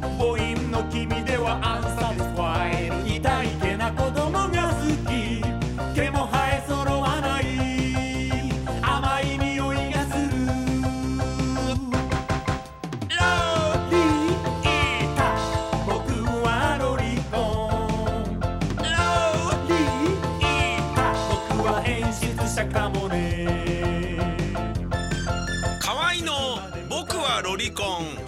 母音の君ではアンサティスファイル痛いけな子供が好き。毛も生え揃わない。甘い匂いがす。るロリータ。僕はロリコンロリータ。僕は演出者かもね。河合の。僕はロリコン。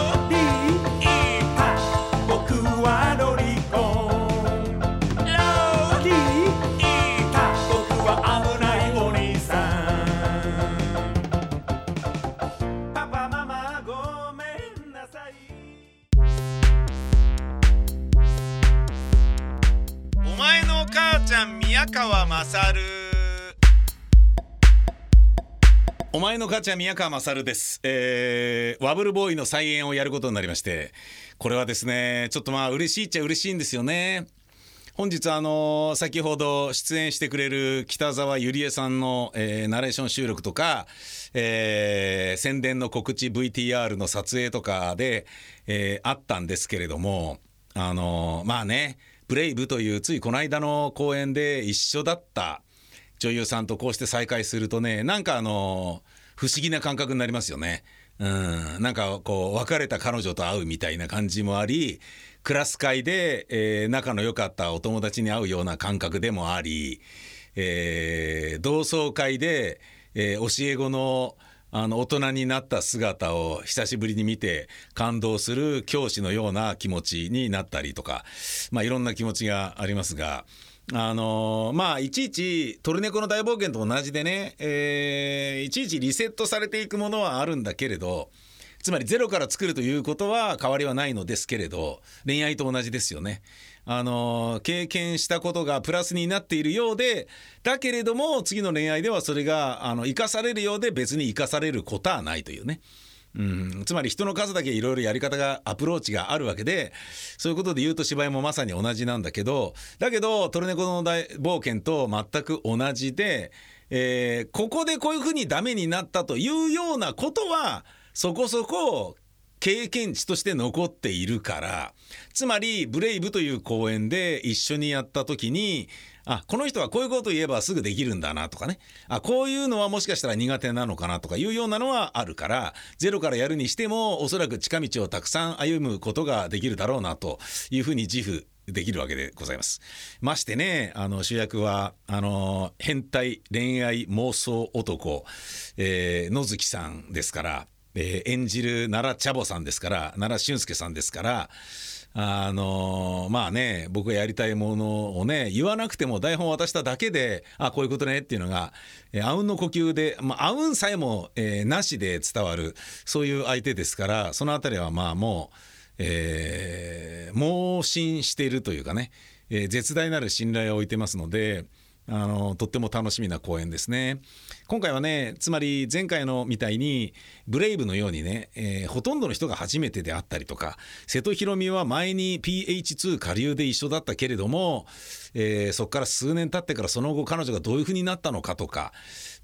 宮川勝。お前の母ちゃん宮川勝です、えー、ワブルボーイの再演をやることになりましてこれはですねちょっとまあ嬉しいっちゃ嬉しいんですよね。本日あの先ほど出演してくれる北沢ゆりえさんの、えーナレーション収録とか、えー宣伝の告知 VTR の撮影とかで、えーあったんですけれどもあのまあねブレイブというついこの間の公演で一緒だった女優さんとこうして再会するとねなんかあの不思議な感覚になりますよね。うん、なんかこう別れた彼女と会うみたいな感じもありクラス会で、えー仲の良かったお友達に会うような感覚でもあり、えー同窓会で、えー教え子のあの大人になった姿を久しぶりに見て感動する教師のような気持ちになったりとか、まあ、いろんな気持ちがありますが。あのーまあいちいち「トルネコの大冒険」と同じでね、えーいちいちリセットされていくものはあるんだけれどつまりゼロから作るということは変わりはないのですけれど恋愛と同じですよね。あの経験したことがプラスになっているようでだけれども次の恋愛ではそれがあの生かされるようで別に生かされることはないというね。うん、つまり人の数だけいろいろやり方がアプローチがあるわけでそういうことで言うと芝居もまさに同じなんだけどだけど「トルネコの大冒険」と全く同じで、えーここでこういうふうにダメになったというようなことはそこそこ経験値として残っているからつまり「ブレイブ」という公演で一緒にやった時にあこの人はこういうことを言えばすぐできるんだなとかねあこういうのはもしかしたら苦手なのかなとかいうようなのはあるからゼロからやるにしてもおそらく近道をたくさん歩むことができるだろうなというふうに自負できるわけでございます。ましてねあの主役はあの変態恋愛妄想男、えー野月さんですから、えー演じる奈良茶坊さんですから奈良俊介さんですから。あのまあね僕がやりたいものをね言わなくても台本渡しただけであこういうことねっていうのが、あうんの呼吸で、まあ、うんさえも、えーなしで伝わるそういう相手ですからそのあたりはまあもう、えー盲信しているというかね、えー絶大なる信頼を置いてますので。あのとっても楽しみな公演ですね。今回はねつまり前回のみたいにブレイブのようにね、えーほとんどの人が初めてであったりとか瀬戸宏美は前に PH2 下流で一緒だったけれども、えーそこから数年経ってからその後彼女がどういうふうになったのかとか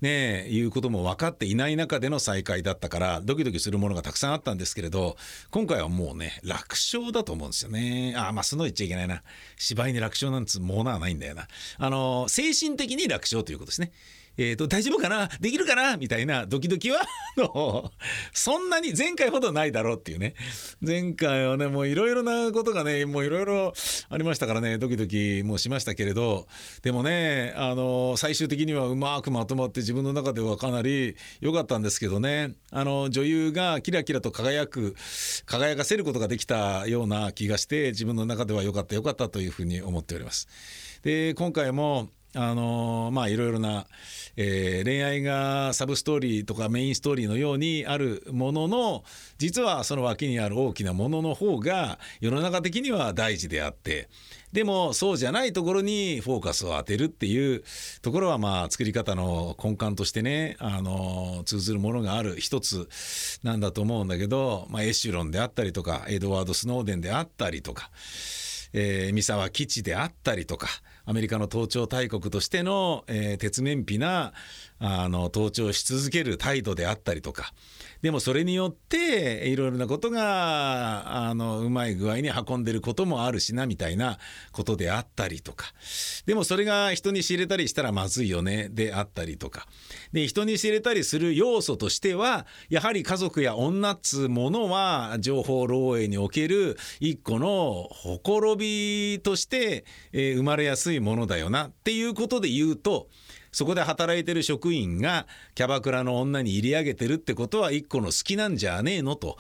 ねえいうことも分かっていない中での再会だったからドキドキするものがたくさんあったんですけれど今回はもうね楽勝だと思うんですよね。あまあその言っちゃいけないな。芝居に楽勝なんつうものはないんだよな。あの精神的に楽勝ということですね。えー、と大丈夫かな？できるかな？みたいなドキドキはのそんなに前回ほどないだろうっていうね。前回はねもういろいろなことがねもういろいろありましたからねドキドキもしましたけれど。でもねあの最終的にはうまくまとまって自分の中ではかなり良かったんですけどね。あの女優がキラキラと輝く輝かせることができたような気がして自分の中では良かった良かったというふうに思っております。で今回もあのまあいろいろな、えー恋愛がサブストーリーとかメインストーリーのようにあるものの実はその脇にある大きなものの方が世の中的には大事であってでもそうじゃないところにフォーカスを当てるっていうところはまあ作り方の根幹としてねあの通ずるものがある一つなんだと思うんだけど、まあ、エシュロンであったりとかエドワード・スノーデンであったりとか。えー三沢基地であったりとかアメリカの盗聴大国としての、えー鉄面皮なあの盗聴し続ける態度であったりとか。でもそれによっていろいろなことがあのうまい具合に運んでることもあるしなみたいなことであったりとか。でもそれが人に知れたりしたらまずいよねであったりとか。で人に知れたりする要素としてはやはり家族や女っつうものは情報漏洩における一個のほころびとして、えー生まれやすいものだよなっていうことで言うとそこで働いてる職員がキャバクラの女に入り上げてるってことは一個の好きなんじゃねえのと、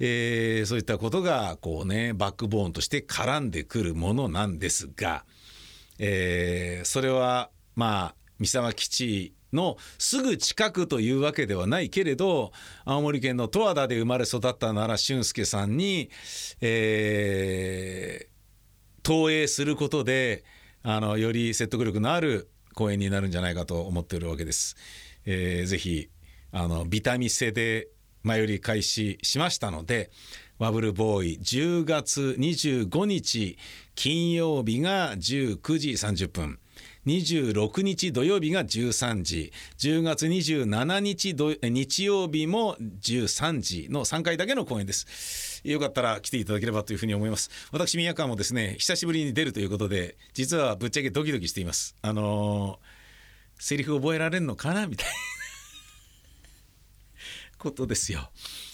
えーそういったことがこうねバックボーンとして絡んでくるものなんですが、えーそれはまあ三沢基地のすぐ近くというわけではないけれど青森県の十和田で生まれ育った奈良俊介さんに、えー投影することであのより説得力のある講演になるんじゃないかと思っているわけです。えーぜひあのビタミセで前売り開始しましたのでワブルボーイ10月25日金曜日が19時30分26日土曜日が13時10月27日土日曜日も13時の3回だけの公演ですよかったら来ていただければというふうに思います私宮川もですね久しぶりに出るということで実はぶっちゃけドキドキしていますあのーセリフ覚えられるのかな？みたいなことですよ。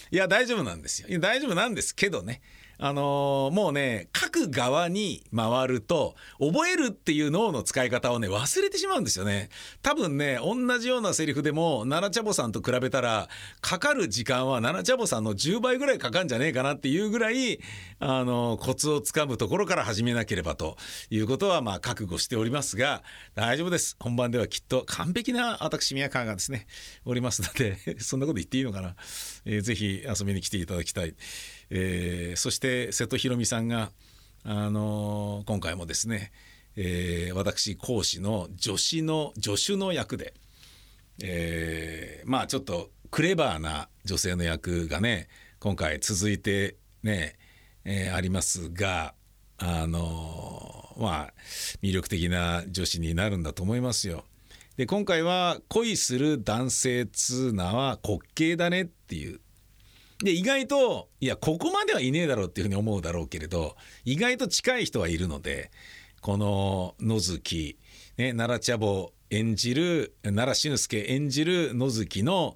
いや大丈夫なんですよ。大丈夫なんですけどね。あのーもうね書く側に回ると覚えるっていう脳の使い方をね忘れてしまうんですよね。多分ね同じようなセリフでも奈良茶坊さんと比べたらかかる時間は奈良茶坊さんの10倍ぐらいかかんじゃねえかなっていうぐらいあのコツをつかむところから始めなければということはまあ覚悟しておりますが大丈夫です。本番ではきっと完璧な私宮川がですねおりますので そんなこと言っていいのかな、えーぜひ遊びに来ていただきたい、えーそして瀬戸ひろみさんが、あのー今回もですね、えー私講師の助手の助手の役で、えーまあちょっとクレバーな女性の役がね今回続いてね、えーありますがあのーまあ魅力的な女子になるんだと思いますよ。で今回は恋する男性通なは滑稽だねっていうで意外といやここまではいねえだろうっていうふうに思うだろうけれど意外と近い人はいるのでこの野月、ね、奈良茶坊演じる奈良俊介演じる野月の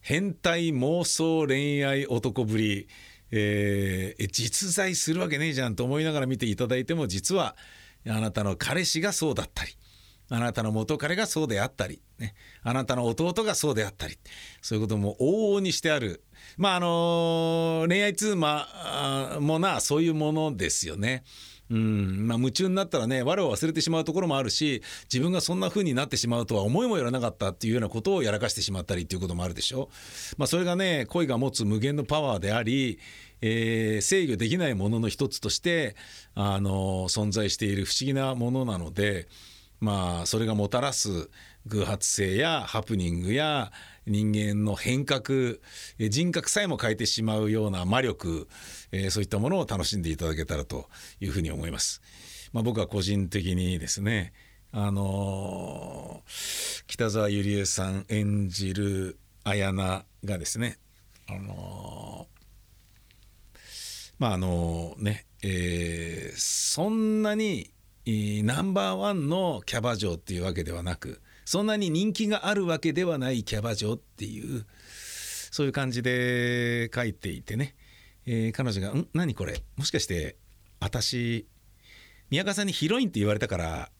変態妄想恋愛男ぶり、えー実在するわけねえじゃんと思いながら見ていただいても実はあなたの彼氏がそうだったりあなたの元彼がそうであったり、ね、あなたの弟がそうであったりそういうことも往々にしてあるまああの恋愛通まあもなそういうものですよね。うんまあ、夢中になったらね我を忘れてしまうところもあるし自分がそんな風になってしまうとは思いもよらなかったっていうようなことをやらかしてしまったりっていうこともあるでしょ。まあ、それがね恋が持つ無限のパワーであり、えー制御できないものの一つとしてあの存在している不思議なものなので。まあそれがもたらす偶発性やハプニングや人間の変革人格さえも変えてしまうような魔力、えそういったものを楽しんでいただけたらというふうに思います。まあ、僕は個人的にですねあのー北沢ゆりえさん演じる綾菜がですねあのーまああのね、えーそんなにナンバーワンのキャバ嬢っていうわけではなくそんなに人気があるわけではないキャバ嬢っていうそういう感じで書いていてね、えー彼女が「ん？何これ？もしかして私宮川さんにヒロインって言われたから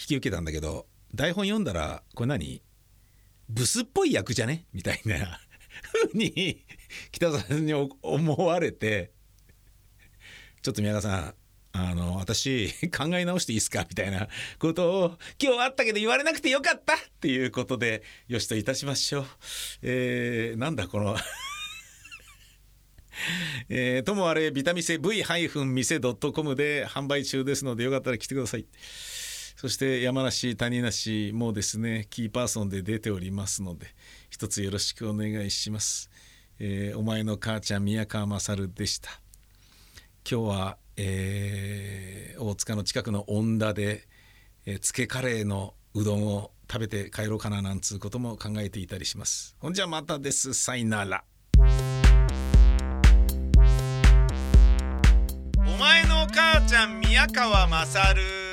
引き受けたんだけど台本読んだらこれ何？ブスっぽい役じゃね？みたいなふうに北沢さんに思われてちょっと宮川さんあの私 考え直していいですか？みたいなことを今日あったけど言われなくてよかったっていうことでよしといたしましょう。えー、なんだこの えー、ともあれビタミセ V-mise.com で販売中ですのでよかったら来てください。そして山梨谷梨もですねキーパーソンで出ておりますので一つよろしくお願いします。えーお前の母ちゃん宮川勝でした。今日は、えー大塚の近くの恩田で、えー、つけカレーのうどんを食べて帰ろうかななんつうことも考えていたりします。ほんじゃまたです。さいなら。お前の母ちゃん宮川勝